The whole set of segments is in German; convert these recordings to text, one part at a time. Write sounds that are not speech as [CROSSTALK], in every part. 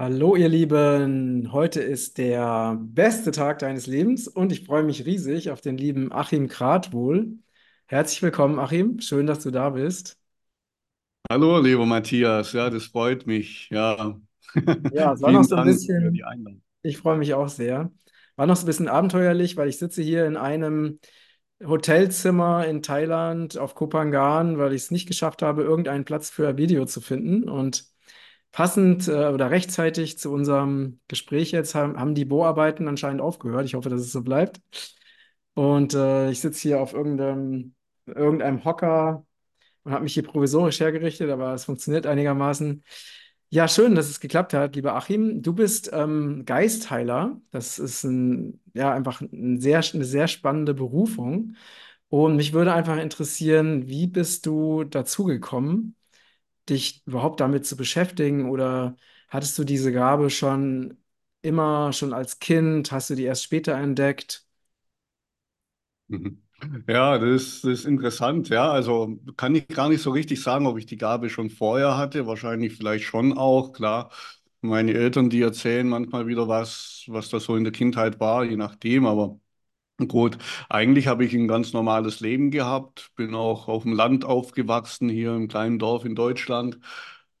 Hallo ihr Lieben, heute ist der beste Tag deines Lebens und ich freue mich riesig auf den lieben Achim Kratwohl. Herzlich willkommen, Achim, schön, dass du da bist. Hallo, lieber Matthias, ja, das freut mich. Ja, Ja, es [LAUGHS] war noch so ein Dank bisschen, ich freue mich auch sehr. War noch so ein bisschen abenteuerlich, weil ich sitze hier in einem Hotelzimmer in Thailand auf Koh Phangan, weil ich es nicht geschafft habe, irgendeinen Platz für ein Video zu finden und Passend äh, oder rechtzeitig zu unserem Gespräch jetzt haben, haben die Bohrarbeiten anscheinend aufgehört. Ich hoffe, dass es so bleibt. Und äh, ich sitze hier auf irgendeinem, irgendeinem Hocker und habe mich hier provisorisch hergerichtet, aber es funktioniert einigermaßen. Ja, schön, dass es geklappt hat, lieber Achim. Du bist ähm, Geistheiler. Das ist ein, ja, einfach ein sehr, eine sehr spannende Berufung. Und mich würde einfach interessieren, wie bist du dazu gekommen? Dich überhaupt damit zu beschäftigen? Oder hattest du diese Gabe schon immer, schon als Kind? Hast du die erst später entdeckt? [LAUGHS] Ja, das ist, das ist interessant. Ja, also kann ich gar nicht so richtig sagen, ob ich die Gabe schon vorher hatte. Wahrscheinlich vielleicht schon auch, klar. Meine Eltern, die erzählen manchmal wieder was, was das so in der Kindheit war, je nachdem. Aber gut, eigentlich habe ich ein ganz normales Leben gehabt. Bin auch auf dem Land aufgewachsen, hier im kleinen Dorf in Deutschland.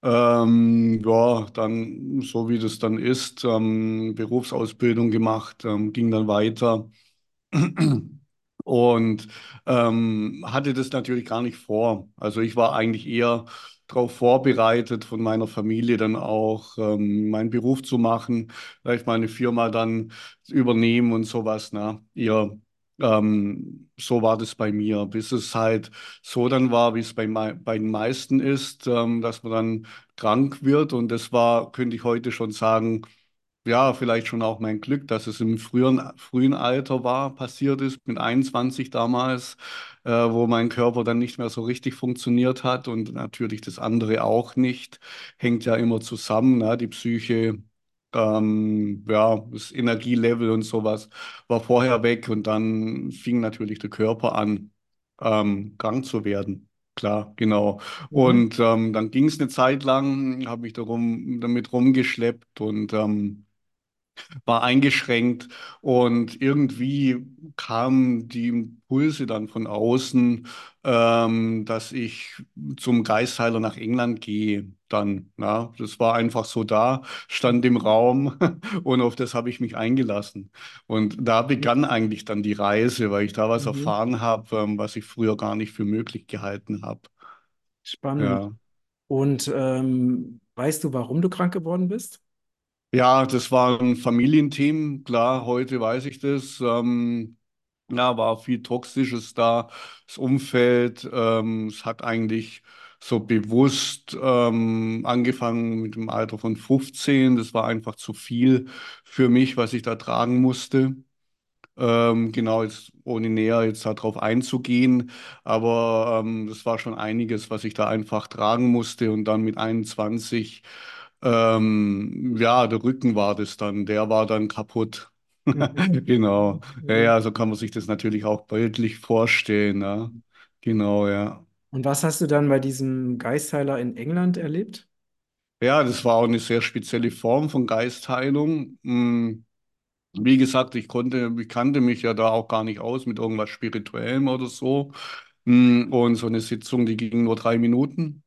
Ähm, ja, dann, so wie das dann ist, ähm, Berufsausbildung gemacht, ähm, ging dann weiter. Und ähm, hatte das natürlich gar nicht vor. Also ich war eigentlich eher darauf vorbereitet, von meiner Familie dann auch ähm, meinen Beruf zu machen, vielleicht meine Firma dann übernehmen und sowas. Ne? Eher, ähm, so war das bei mir, bis es halt so dann war, wie es bei, bei den meisten ist, ähm, dass man dann krank wird. Und das war, könnte ich heute schon sagen, ja, vielleicht schon auch mein Glück, dass es im frühen, frühen Alter war, passiert ist, mit 21 damals, äh, wo mein Körper dann nicht mehr so richtig funktioniert hat und natürlich das andere auch nicht. Hängt ja immer zusammen, ne? Die Psyche, ähm, ja, das Energielevel und sowas war vorher weg und dann fing natürlich der Körper an, ähm, krank zu werden. Klar, genau. Mhm. Und ähm, dann ging es eine Zeit lang, habe mich darum, damit rumgeschleppt und ähm, war eingeschränkt und irgendwie kamen die Impulse dann von außen, ähm, dass ich zum Geistheiler nach England gehe. Dann, ja, das war einfach so da, stand im Raum [LAUGHS] und auf das habe ich mich eingelassen. Und da begann eigentlich dann die Reise, weil ich da was Mhm. erfahren habe, ähm, was ich früher gar nicht für möglich gehalten habe. Spannend. Ja. Und ähm, weißt du, warum du krank geworden bist? Ja, das war ein Familienteam, klar, heute weiß ich das. Ähm, Ja, war viel Toxisches da, das Umfeld. Ähm, es hat eigentlich so bewusst ähm, angefangen mit dem Alter von 15. Das war einfach zu viel für mich, was ich da tragen musste. Ähm, genau, jetzt ohne näher jetzt darauf einzugehen, aber ähm, das war schon einiges, was ich da einfach tragen musste und dann mit 21, ähm, ja, der Rücken war das dann, der war dann kaputt. [LAUGHS] Genau, ja, Mhm. ja, so kann man sich das natürlich auch bildlich vorstellen, ne? Genau, ja. Und was hast du dann bei diesem Geistheiler in England erlebt? Ja, das war auch eine sehr spezielle Form von Geistheilung. Mm, Wie gesagt, ich konnte, ich kannte mich ja da auch gar nicht aus mit irgendwas Spirituellem oder so. Mm, Und so eine Sitzung, die ging nur drei Minuten.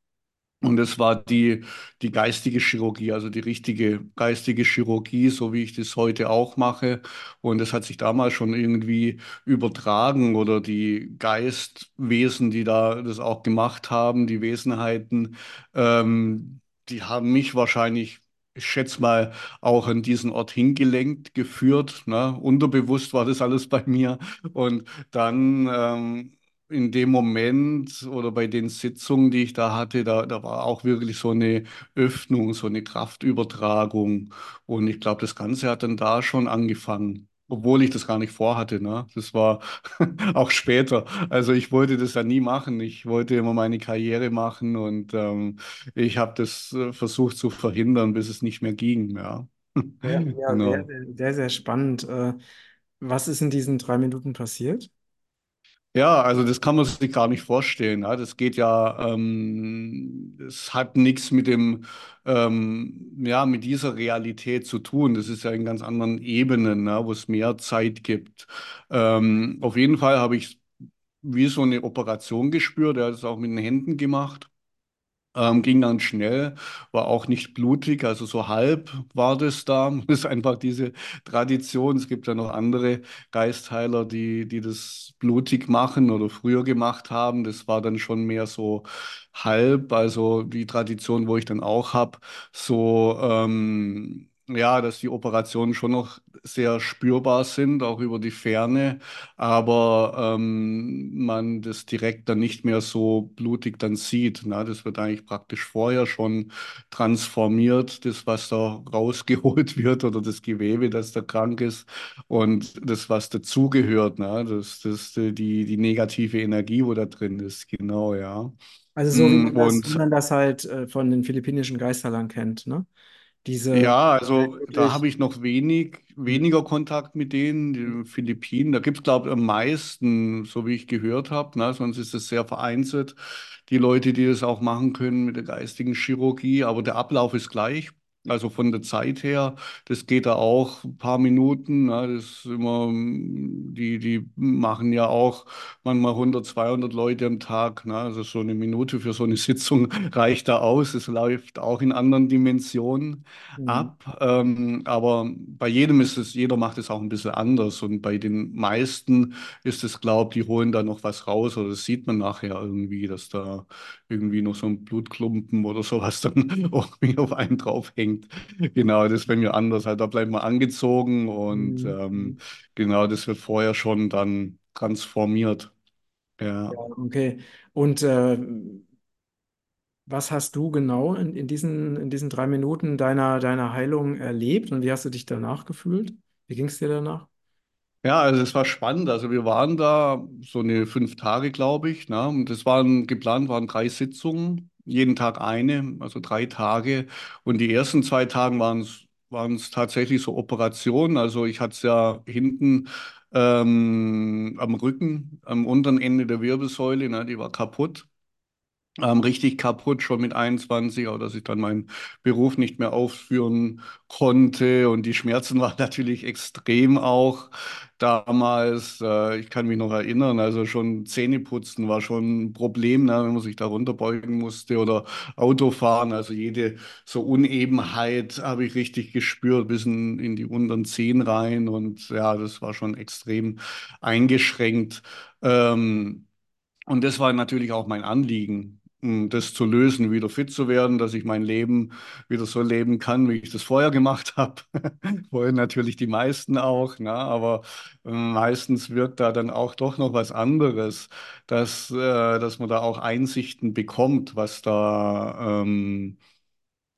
Und es war die, die geistige Chirurgie, also die richtige geistige Chirurgie, so wie ich das heute auch mache. Und das hat sich damals schon irgendwie übertragen oder die Geistwesen, die da das auch gemacht haben, die Wesenheiten, ähm, die haben mich wahrscheinlich, ich schätze mal, auch an diesen Ort hingelenkt, geführt. Ne? Unterbewusst war das alles bei mir. Und dann ähm, in dem Moment oder bei den Sitzungen, die ich da hatte, da, da war auch wirklich so eine Öffnung, so eine Kraftübertragung. Und ich glaube, das Ganze hat dann da schon angefangen. Obwohl ich das gar nicht vorhatte, ne? Das war [LAUGHS] auch später. Also ich wollte das ja nie machen. Ich wollte immer meine Karriere machen und ähm, ich habe das äh, versucht zu verhindern, bis es nicht mehr ging, ja. Ja, ja, sehr, [LAUGHS] Genau. sehr, sehr, sehr spannend. Äh, was ist in diesen drei Minuten passiert? Ja, also das kann man sich gar nicht vorstellen. Ja. Das geht ja, ähm, es hat nichts mit dem, ähm, ja, mit dieser Realität zu tun. Das ist ja in ganz anderen Ebenen, ne, wo es mehr Zeit gibt. Ähm, auf jeden Fall habe ich wie so eine Operation gespürt. Er hat es auch mit den Händen gemacht. Ähm, ging dann schnell, war auch nicht blutig, also so halb war das da. [LAUGHS] Das ist einfach diese Tradition. Es gibt ja noch andere Geistheiler, die, die das blutig machen oder früher gemacht haben. Das war dann schon mehr so halb, also die Tradition, wo ich dann auch habe, so ähm, ja, dass die Operationen schon noch sehr spürbar sind, auch über die Ferne aber ähm, man das direkt dann nicht mehr so blutig dann sieht. Ne? Das wird eigentlich praktisch vorher schon transformiert, das, was da rausgeholt [LAUGHS] wird oder das Gewebe, das da krank ist und das, was dazugehört, ne? Das, das, die, die negative Energie, wo da drin ist, genau, ja. Also so wie Mm, man das, wie man das halt äh, von den philippinischen Geisterlern kennt, ne? Diese Ja, also da habe ich noch wenig, Mhm. weniger Kontakt mit denen, die Philippinen. Da gibt es, glaube ich, am meisten, so wie ich gehört habe. Ne? Sonst ist es sehr vereinzelt, die Leute, die das auch machen können mit der geistigen Chirurgie. Aber der Ablauf ist gleich. Also von der Zeit her, das geht da auch ein paar Minuten. Ne? Das immer, die, die machen ja auch manchmal 100, 200 Leute am Tag. Ne? Also so eine Minute für so eine [LAUGHS] Sitzung reicht da aus. Es läuft auch in anderen Dimensionen Mhm. ab. Ähm, aber bei jedem ist es, jeder macht es auch ein bisschen anders. Und bei den meisten ist es, glaube ich, die holen da noch was raus oder das sieht man nachher irgendwie, dass da irgendwie noch so ein Blutklumpen oder sowas dann [LAUGHS] irgendwie auf einen drauf hängt. Genau, das bei mir anders. Halt, da bleibt man angezogen und Mhm. ähm, genau, das wird vorher schon dann transformiert. Ja, Ja. okay. Und äh, was hast du genau in, in diesen, in diesen drei Minuten deiner, deiner Heilung erlebt und wie hast du dich danach gefühlt? Wie ging es dir danach? Ja, also es war spannend. Also wir waren da so eine fünf Tage, glaube ich. Ne? Und das waren geplant, waren drei Sitzungen, jeden Tag eine, also drei Tage. Und die ersten zwei Tage waren es tatsächlich so Operationen. Also ich hatte es ja hinten ähm, am Rücken, am unteren Ende der Wirbelsäule, ne? Die war kaputt ähm, richtig kaputt schon mit 21, auch dass ich dann meinen Beruf nicht mehr ausführen konnte. Und die Schmerzen [LAUGHS] waren natürlich extrem auch damals. Äh, ich kann mich noch erinnern, also schon Zähneputzen war schon ein Problem, ne, wenn man sich da runterbeugen musste oder Autofahren. Also jede so Unebenheit habe ich richtig gespürt, bis in, in die unteren Zehen rein. Und ja, das war schon extrem eingeschränkt. Ähm, und das war natürlich auch mein Anliegen, das zu lösen, wieder fit zu werden, dass ich mein Leben wieder so leben kann, wie ich das vorher gemacht [LAUGHS] habe. Wollen natürlich die meisten auch, ne? Aber äh, meistens wirkt da dann auch doch noch was anderes, dass, äh, dass man da auch Einsichten bekommt, was da ähm,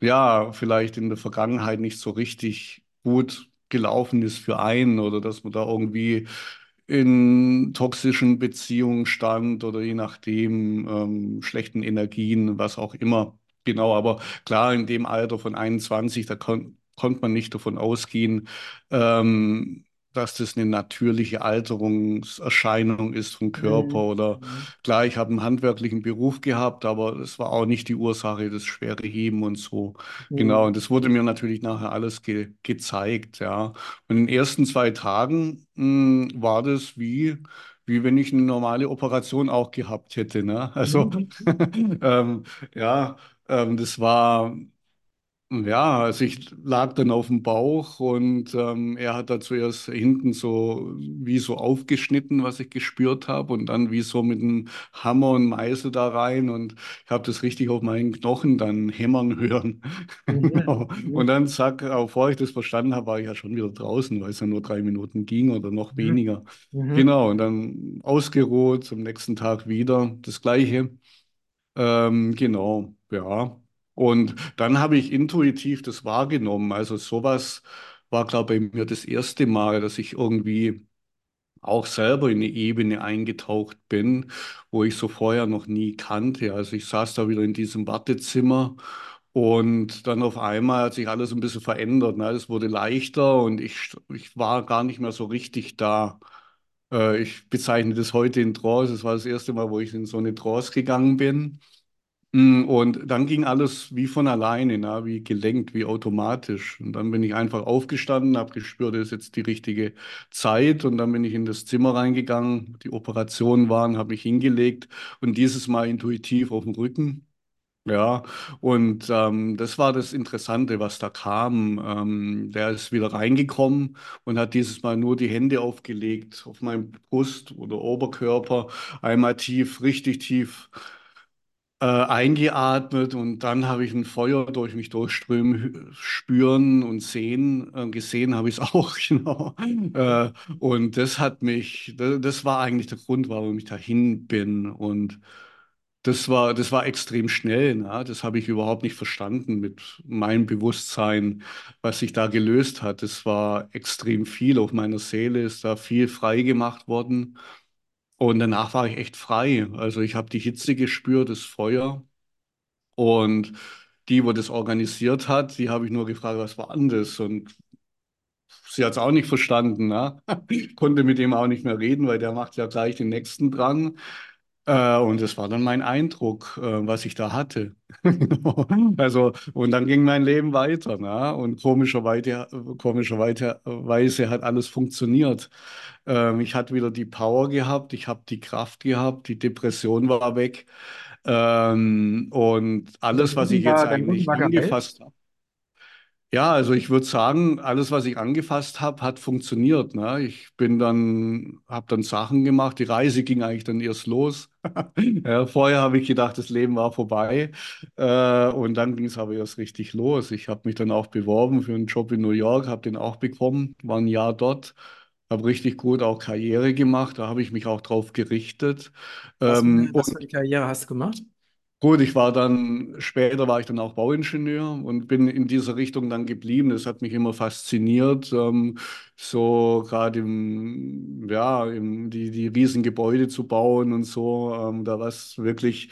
ja, vielleicht in der Vergangenheit nicht so richtig gut gelaufen ist für einen oder dass man da irgendwie in toxischen Beziehungen stand oder je nachdem ähm, schlechten Energien, was auch immer. Genau, aber klar, in dem Alter von 21, da kon konnte man nicht davon ausgehen, ähm, dass das eine natürliche Alterungserscheinung ist vom Körper Mhm. oder Mhm. klar, ich habe einen handwerklichen Beruf gehabt, aber das war auch nicht die Ursache, das schwere Heben und so. Genau, Mhm. und das wurde mir natürlich nachher alles ge gezeigt, ja. Und in den ersten zwei Tagen mh, war das wie, wie wenn ich eine normale Operation auch gehabt hätte, ne? Also, Mhm. [LAUGHS] ähm, ja, ähm, das war. Ja, also ich lag dann auf dem Bauch und ähm, er hat da zuerst hinten so wie so aufgeschnitten, was ich gespürt habe und dann wie so mit einem Hammer und Meißel da rein und ich habe das richtig auf meinen Knochen dann hämmern hören. [LAUGHS] Mhm. Genau. Und Mhm. dann zack, bevor ich das verstanden habe, war ich ja schon wieder draußen, weil es ja nur drei Minuten ging oder noch Mhm. weniger. Genau, und dann ausgeruht, am nächsten Tag wieder das Gleiche. Ähm, genau, ja. Und dann habe ich intuitiv das wahrgenommen. Also sowas war, glaube ich, bei mir das erste Mal, dass ich irgendwie auch selber in eine Ebene eingetaucht bin, wo ich so vorher noch nie kannte. Also ich saß da wieder in diesem Wartezimmer und dann auf einmal hat sich alles ein bisschen verändert. Ne? Es wurde leichter und ich, ich war gar nicht mehr so richtig da. Äh, ich bezeichne das heute in Trance. Das war das erste Mal, wo ich in so eine Trance gegangen bin. Mm, Und dann ging alles wie von alleine, na, wie gelenkt, wie automatisch. Und dann bin ich einfach aufgestanden, habe gespürt, das ist jetzt die richtige Zeit. Und dann bin ich in das Zimmer reingegangen. Die Operationen waren, habe mich hingelegt und dieses Mal intuitiv auf dem Rücken. Ja, und ähm, das war das Interessante, was da kam. Ähm, der ist wieder reingekommen und hat dieses Mal nur die Hände aufgelegt auf meinem Brust oder Oberkörper, einmal tief, richtig tief äh, eingeatmet und dann habe ich ein Feuer durch mich durchströmen, spüren und sehen. Äh, gesehen habe ich es [LAUGHS] auch, genau. Äh, und das hat mich, das, das war eigentlich der Grund, warum ich dahin bin. Und das war, das war extrem schnell. Ne? Das habe ich überhaupt nicht verstanden mit meinem Bewusstsein, was sich da gelöst hat. Das war extrem viel. Auf meiner Seele ist da viel frei gemacht worden. Und danach war ich echt frei. Also ich habe die Hitze gespürt, das Feuer. Und die, wo das organisiert hat, die habe ich nur gefragt, was war das? Und sie hat es auch nicht verstanden. Ne? [LAUGHS] Konnte mit dem auch nicht mehr reden, weil der macht ja gleich den nächsten dran. Äh, und das war dann mein Eindruck, äh, was ich da hatte. [LAUGHS] Also, und dann ging mein Leben weiter, ne? Und komischerweise, komischerweise Weise hat alles funktioniert. Ähm, ich hatte wieder die Power gehabt, ich habe die Kraft gehabt, die Depression war weg. Ähm, und alles, was ich jetzt eigentlich angefasst habe, ja, also ich würde sagen, alles, was ich angefasst habe, hat funktioniert. Ne? Ich bin dann, habe dann Sachen gemacht. Die Reise ging eigentlich dann erst los. [LAUGHS] Ja, vorher habe ich gedacht, das Leben war vorbei. Äh, und dann ging es aber erst richtig los. Ich habe mich dann auch beworben für einen Job in New York, habe den auch bekommen, war ein Jahr dort, habe richtig gut auch Karriere gemacht. Da habe ich mich auch drauf gerichtet. Was für Ähm, eine, was für eine Karriere hast du gemacht? Gut, ich war dann, später war ich dann auch Bauingenieur und bin in dieser Richtung dann geblieben. Das hat mich immer fasziniert, ähm, so gerade im, ja, im, die, die riesen Gebäude zu bauen und so. Ähm, da was wirklich,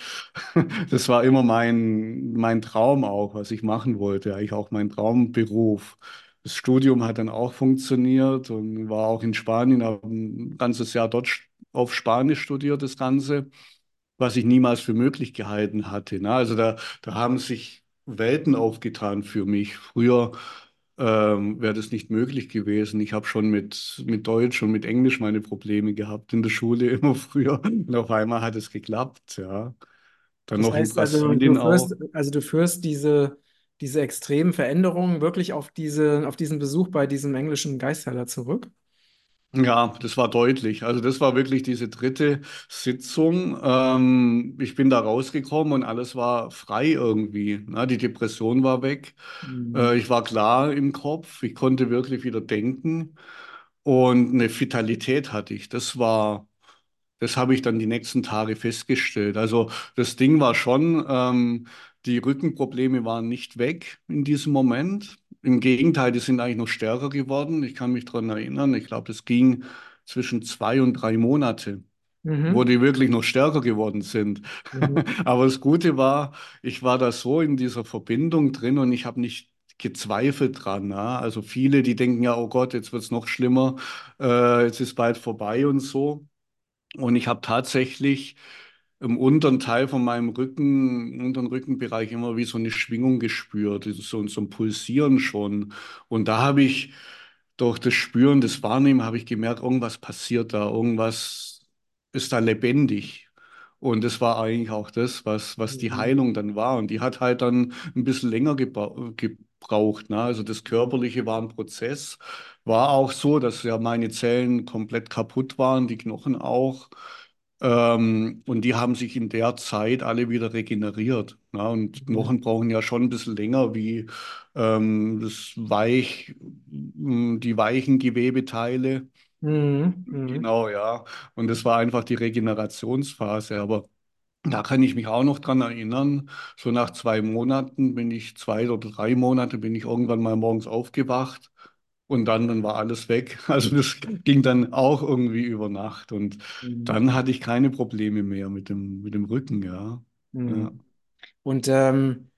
[LAUGHS] das war immer mein, mein Traum auch, was ich machen wollte, eigentlich auch mein Traumberuf. Das Studium hat dann auch funktioniert und war auch in Spanien, habe ein ganzes Jahr dort auf Spanisch studiert, das Ganze was ich niemals für möglich gehalten hatte. Ne? Also da, da haben sich Welten aufgetan für mich. Früher ähm, wäre das nicht möglich gewesen. Ich habe schon mit, mit Deutsch und mit Englisch meine Probleme gehabt in der Schule [LAUGHS] immer früher. Und auf einmal hat es geklappt, ja. Dann Das noch in heißt also, du führst, also du führst diese, diese extremen Veränderungen wirklich auf diese, auf diesen Besuch bei diesem englischen Geistheiler zurück? Ja, das war deutlich. Also das war wirklich diese dritte Sitzung. Ähm, ich bin da rausgekommen und alles war frei irgendwie. Na, die Depression war weg. Mhm. Äh, ich war klar im Kopf. Ich konnte wirklich wieder denken und eine Vitalität hatte ich. Das war das habe ich dann die nächsten Tage festgestellt. Also das Ding war schon, ähm, die Rückenprobleme waren nicht weg in diesem Moment. Im Gegenteil, die sind eigentlich noch stärker geworden. Ich kann mich daran erinnern, ich glaube, das ging zwischen zwei und drei Monate, wo Mhm. die wirklich noch stärker geworden sind. Mhm. [LAUGHS] Aber das Gute war, ich war da so in dieser Verbindung drin und ich habe nicht gezweifelt dran. Ja? Also viele, die denken ja, oh Gott, jetzt wird es noch schlimmer, äh, jetzt ist bald vorbei und so. Und ich habe tatsächlich im unteren Teil von meinem Rücken, im unteren Rückenbereich immer wie so eine Schwingung gespürt, so, so ein Pulsieren schon. Und da habe ich durch das Spüren, das Wahrnehmen, habe ich gemerkt, irgendwas passiert da, irgendwas ist da lebendig. Und das war eigentlich auch das, was, was die Mhm. Heilung dann war. Und die hat halt dann ein bisschen länger gebra gebraucht. Ne? Also das Körperliche war ein Prozess. War auch so, dass ja meine Zellen komplett kaputt waren, die Knochen auch. Ähm, und die haben sich in der Zeit alle wieder regeneriert. Ne? Und Mhm. Knochen brauchen ja schon ein bisschen länger wie ähm, das Weich, mh, die weichen Gewebeteile. Mhm. Mhm. Genau, ja. Und das war einfach die Regenerationsphase. Aber da kann ich mich auch noch dran erinnern. So nach zwei Monaten bin ich, zwei oder drei Monate bin ich irgendwann mal morgens aufgewacht und dann, dann war alles weg. [LAUGHS] Also das ging dann auch irgendwie über Nacht und Mhm. dann hatte ich keine Probleme mehr mit dem, mit dem Rücken, ja. Ja. Mhm. Und ähm,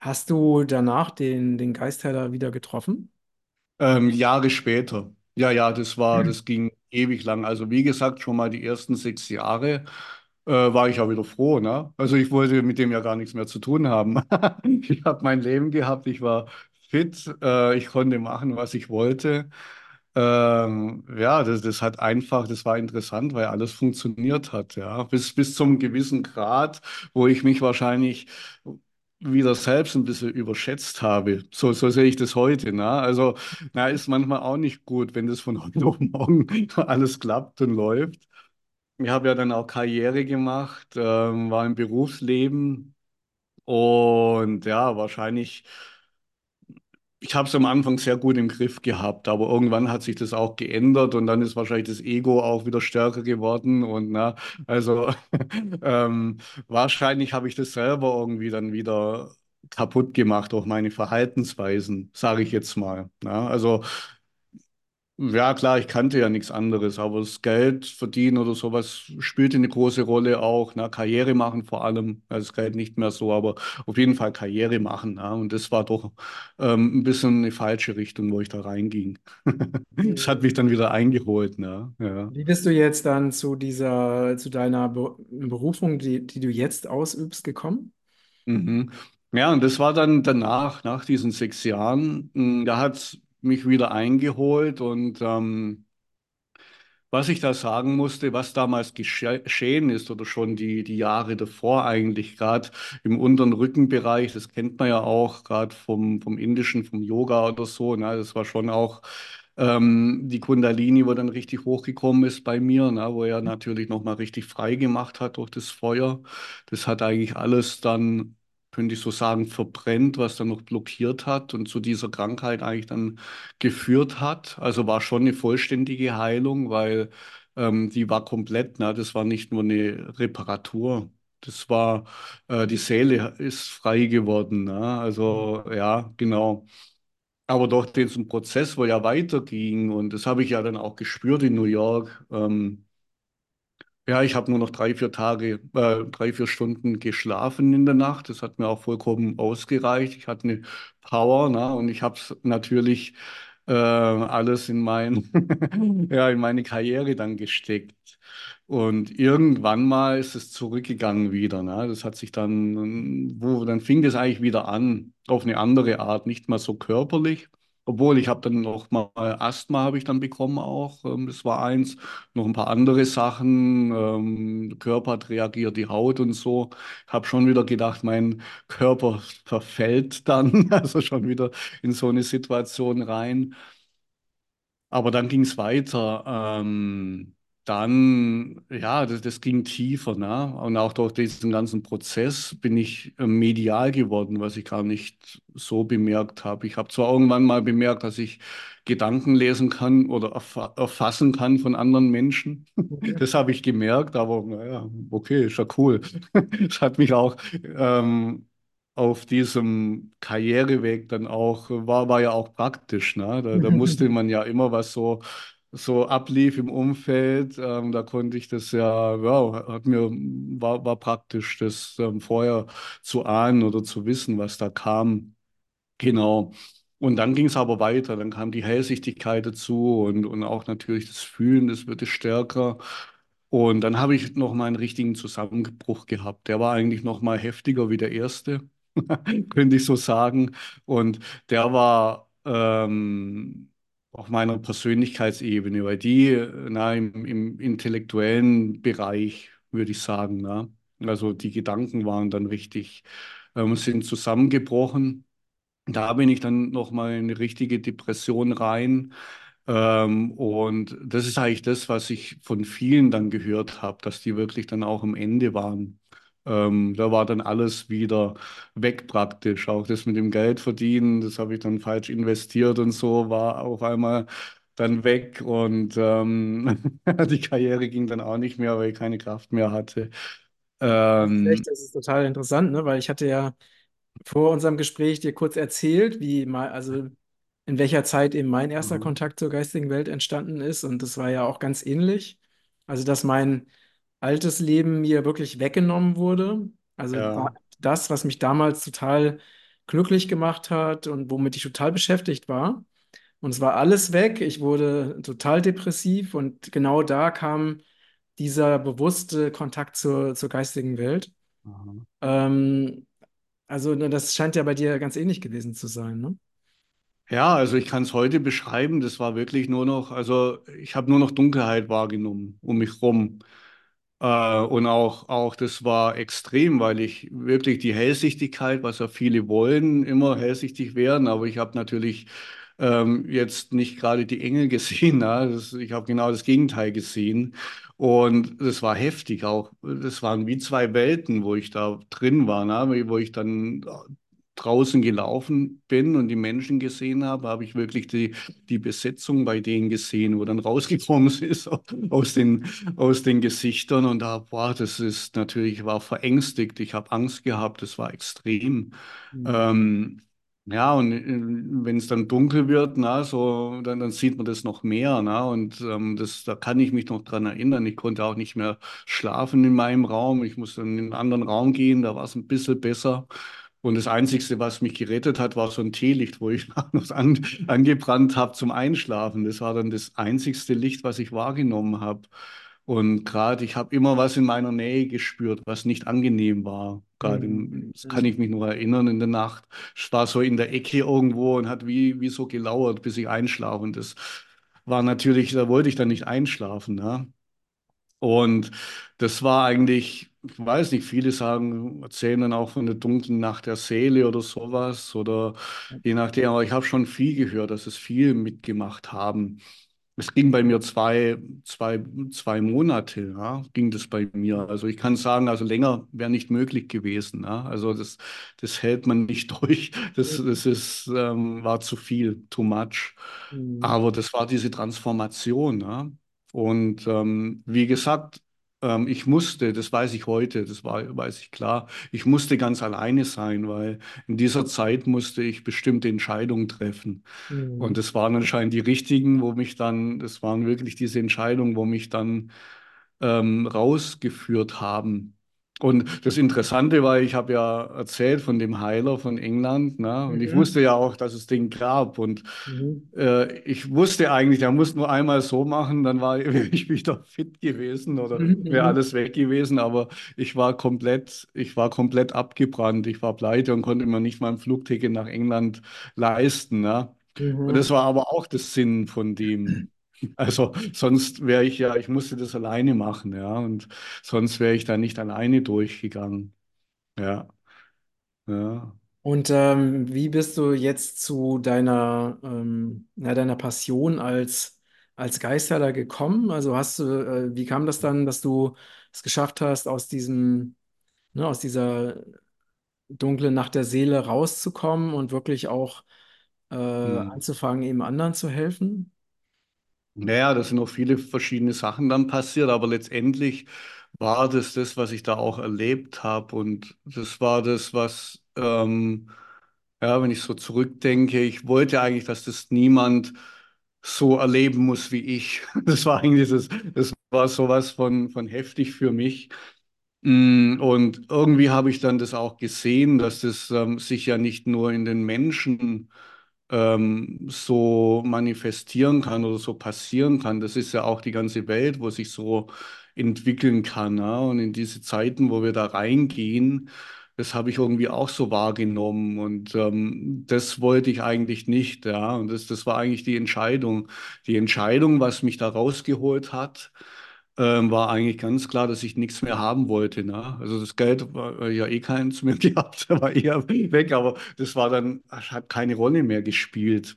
hast du danach den, den Geistheiler wieder getroffen? Ähm, Jahre später. Ja, ja, das war, das ging ewig lang. Also wie gesagt, schon mal die ersten sechs Jahre äh, war ich ja wieder froh, ne? Also ich wollte mit dem ja gar nichts mehr zu tun haben. [LAUGHS] Ich habe mein Leben gehabt, ich war fit, äh, ich konnte machen, was ich wollte. Ähm, ja, das, das hat einfach, das war interessant, weil alles funktioniert hat, ja. Bis, bis zum gewissen Grad, wo ich mich wahrscheinlich wieder selbst ein bisschen überschätzt habe. So, so sehe ich das heute. Ne? Also, na, ist manchmal auch nicht gut, wenn das von [LAUGHS] heute auf morgen alles klappt und läuft. Ich habe ja dann auch Karriere gemacht, ähm, war im Berufsleben und ja, wahrscheinlich ich habe es am Anfang sehr gut im Griff gehabt, aber irgendwann hat sich das auch geändert und dann ist wahrscheinlich das Ego auch wieder stärker geworden und na, also [LAUGHS] ähm, wahrscheinlich habe ich das selber irgendwie dann wieder kaputt gemacht durch meine Verhaltensweisen, sage ich jetzt mal. Na, also ja, klar, ich kannte ja nichts anderes, aber das Geld verdienen oder sowas spielte eine große Rolle auch. Na, Karriere machen vor allem, also das Geld nicht mehr so, aber auf jeden Fall Karriere machen. Na, und das war doch ähm, ein bisschen eine falsche Richtung, wo ich da reinging. [LAUGHS] Das hat mich dann wieder eingeholt. Na, ja. Wie bist du jetzt dann zu dieser, zu deiner Be Berufung, die, die du jetzt ausübst, gekommen? Mhm. Ja, und das war dann danach, nach diesen sechs Jahren, mh, da hat es mich wieder eingeholt und ähm, Was ich da sagen musste, was damals gesche- geschehen ist oder schon die, die Jahre davor eigentlich, gerade im unteren Rückenbereich, das kennt man ja auch gerade vom, vom Indischen, vom Yoga oder so, ne? Das war schon auch ähm, die Kundalini, wo dann richtig hochgekommen ist bei mir, ne? Wo er natürlich nochmal richtig frei gemacht hat durch das Feuer. Das hat eigentlich alles dann, könnte ich so sagen, verbrennt, was dann noch blockiert hat und zu dieser Krankheit eigentlich dann geführt hat. Also war schon eine vollständige Heilung, weil ähm, die war komplett, ne? Das war nicht nur eine Reparatur. Das war, äh, die Seele ist frei geworden. Ne? Also ja, genau. Aber durch diesen Prozess, wo ja weiterging, und das habe ich ja dann auch gespürt in New York, ähm, ja, ich habe nur noch drei, vier Tage, äh, drei, vier Stunden geschlafen in der Nacht. Das hat mir auch vollkommen ausgereicht. Ich hatte eine Power, ne? Und ich habe es natürlich äh, alles in mein, [LAUGHS] ja, in meine Karriere dann gesteckt. Und irgendwann mal ist es zurückgegangen wieder. Ne? Das hat sich dann, wo, dann fing das eigentlich wieder an, auf eine andere Art, nicht mal so körperlich. Obwohl ich habe dann noch mal Asthma habe ich dann bekommen auch. Ähm, das war eins. Noch ein paar andere Sachen. Ähm, der Körper hat reagiert, die Haut und so. Ich habe schon wieder gedacht, mein Körper verfällt dann, [LAUGHS] also schon wieder in so eine Situation rein. Aber dann ging es weiter. Ähm, dann, ja, das, das ging tiefer, ne? Und auch durch diesen ganzen Prozess bin ich äh, medial geworden, was ich gar nicht so bemerkt habe. Ich habe zwar irgendwann mal bemerkt, dass ich Gedanken lesen kann oder erfa erfassen kann von anderen Menschen. Okay. Das habe ich gemerkt, aber naja, okay, ist ja cool. [LAUGHS] Das hat mich auch ähm, auf diesem Karriereweg dann auch, war, war ja auch praktisch, ne? Da, da musste man ja immer was so, so ablief im Umfeld, ähm, da konnte ich das ja, ja, hat mir, war, war praktisch, das ähm, vorher zu ahnen oder zu wissen, was da kam. Genau. Und dann ging es aber weiter, dann kam die Hellsichtigkeit dazu und, und auch natürlich das Fühlen, das wird stärker. Und dann habe ich noch mal einen richtigen Zusammenbruch gehabt. Der war eigentlich noch mal heftiger wie der erste. [LAUGHS] könnte ich so sagen. Und der war ähm, auf meiner Persönlichkeitsebene, weil die äh, na, im, im intellektuellen Bereich, würde ich sagen, na, also die Gedanken waren dann richtig, ähm, sind zusammengebrochen. Da bin ich dann nochmal in eine richtige Depression rein. Ähm, und das ist eigentlich das, was ich von vielen dann gehört habe, dass die wirklich dann auch am Ende waren. Ähm, da war dann alles wieder weg praktisch. Auch das mit dem Geld verdienen, das habe ich dann falsch investiert und so, war auf einmal dann weg. Und ähm, [LAUGHS] die Karriere ging dann auch nicht mehr, weil ich keine Kraft mehr hatte. Das ist Ähm, echt, das ist total interessant, ne? Weil ich hatte ja vor unserem Gespräch dir kurz erzählt, wie mal, also in welcher Zeit eben mein erster mhm. Kontakt zur geistigen Welt entstanden ist. Und das war ja auch ganz ähnlich. Also, dass mein altes Leben mir wirklich weggenommen wurde. Also ja, das, was mich damals total glücklich gemacht hat und womit ich total beschäftigt war. und es war alles weg. Ich wurde total depressiv und genau da kam dieser bewusste Kontakt zur, zur geistigen Welt. Ähm, also ne, das scheint ja bei dir ganz ähnlich gewesen zu sein, ne? Ja, also ich kann es heute beschreiben. Das war wirklich nur noch, also ich habe nur noch Dunkelheit wahrgenommen um mich rum. Äh, und auch, auch das war extrem, weil ich wirklich die Hellsichtigkeit, was ja viele wollen, immer hellsichtig werden, aber ich habe natürlich ähm, jetzt nicht gerade die Engel [LAUGHS] gesehen. Ne? Das, ich habe genau das Gegenteil gesehen. Und das war heftig auch. Das waren wie zwei Welten, wo ich da drin war, ne? Wo ich dann draußen gelaufen bin und die Menschen gesehen habe, habe ich wirklich die, die Besetzung bei denen gesehen, wo dann rausgekommen [LAUGHS] ist aus den, aus den Gesichtern. Und da, boah, das ist natürlich, ich war verängstigt, ich habe Angst gehabt, das war extrem. Mhm. Ähm, ja, und wenn es dann dunkel wird, na, so, dann, dann sieht man das noch mehr. Na, und ähm, das, da kann ich mich noch dran erinnern. Ich konnte auch nicht mehr schlafen in meinem Raum. Ich musste in einen anderen Raum gehen, da war es ein bisschen besser. Und das Einzige, was mich gerettet hat, war so ein Teelicht, wo ich [LAUGHS] noch an, angebrannt habe zum Einschlafen. Das war dann das einzigste Licht, was ich wahrgenommen habe. Und gerade, ich habe immer was in meiner Nähe gespürt, was nicht angenehm war. Gerade, Mhm. das kann ich mich nur erinnern in der Nacht. Ich war so in der Ecke irgendwo und hat wie, wie so gelauert, bis ich einschlafe. Und das war natürlich, da wollte ich dann nicht einschlafen. Ne? Und das war eigentlich, ich weiß nicht, viele sagen, erzählen dann auch von der dunklen Nacht der Seele oder sowas oder je nachdem, aber ich habe schon viel gehört, dass es viel mitgemacht haben. Es ging bei mir zwei, zwei, zwei Monate, ja, ging das bei mir. Also ich kann sagen, also länger wäre nicht möglich gewesen. Ja. Also das, das hält man nicht [LAUGHS] durch. Das, das ist, ähm, war zu viel, too much. Mhm. Aber das war diese Transformation. Ja. Und ähm, wie gesagt, ähm, ich musste, das weiß ich heute, das war, weiß ich klar, ich musste ganz alleine sein, weil in dieser Zeit musste ich bestimmte Entscheidungen treffen. Und Mhm. das waren anscheinend die richtigen, wo mich dann, das waren wirklich diese Entscheidungen, wo mich dann ähm, rausgeführt haben. Und das Interessante war, ich habe ja erzählt von dem Heiler von England, ne? Und ich Mhm. wusste ja auch, dass es den gab. Und Mhm. äh, ich wusste eigentlich, er muss nur einmal so machen, dann war, [LAUGHS] wäre ich wieder fit gewesen oder Mhm. wäre Mhm. alles weg gewesen. Aber ich war komplett, ich war komplett abgebrannt. Ich war pleite und konnte mir nicht mal ein Flugticket nach England leisten. Ne? Und Mhm. das war aber auch das Sinn von dem. Also sonst wäre ich ja, ich musste das alleine machen, ja. Und sonst wäre ich da nicht alleine durchgegangen. Ja, ja. Und ähm, wie bist du jetzt zu deiner, ähm, ja, deiner Passion als, als Geisterler gekommen? Also hast du, äh, wie kam das dann, dass du es geschafft hast, aus diesem, ne, aus dieser dunklen Nacht der Seele rauszukommen und wirklich auch äh, Hm. anzufangen, eben anderen zu helfen? Naja, da sind noch viele verschiedene Sachen dann passiert, aber letztendlich war das das, was ich da auch erlebt habe. Und das war das, was, ähm, ja, wenn ich so zurückdenke, ich wollte eigentlich, dass das niemand so erleben muss wie ich. [LAUGHS] Das war eigentlich das, das war sowas von, von heftig für mich. Mm, Und irgendwie habe ich dann das auch gesehen, dass das ähm, sich ja nicht nur in den Menschen ähm, so manifestieren kann oder so passieren kann. Das ist ja auch die ganze Welt, wo sich so entwickeln kann. Ja? Und in diese Zeiten, wo wir da reingehen, das habe ich irgendwie auch so wahrgenommen. Und ähm, das wollte ich eigentlich nicht. Ja? Und das, das war eigentlich die Entscheidung. Die Entscheidung, was mich da rausgeholt hat ähm, war eigentlich ganz klar, dass ich nichts mehr haben wollte. Ne? Also das Geld war äh, ja eh keins [LAUGHS] mehr gehabt, war eher weg, aber das war dann, hat keine Rolle mehr gespielt.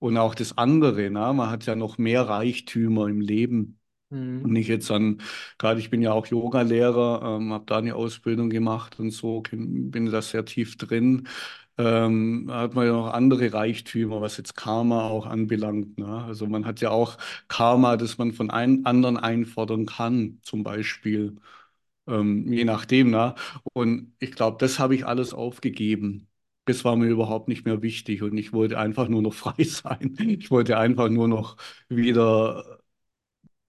Und auch das andere, ne? Man hat ja noch mehr Reichtümer im Leben. Und Mhm. nicht jetzt an, gerade ich bin ja auch Yoga-Lehrer, ähm, habe da eine Ausbildung gemacht und so, bin da sehr tief drin. Ähm, hat man ja noch andere Reichtümer, was jetzt Karma auch anbelangt. Ne? Also man hat ja auch Karma, das man von ein, anderen einfordern kann, zum Beispiel, ähm, je nachdem. Ne? Und ich glaube, das habe ich alles aufgegeben. Das war mir überhaupt nicht mehr wichtig und ich wollte einfach nur noch [LAUGHS] frei sein. Ich wollte einfach nur noch wieder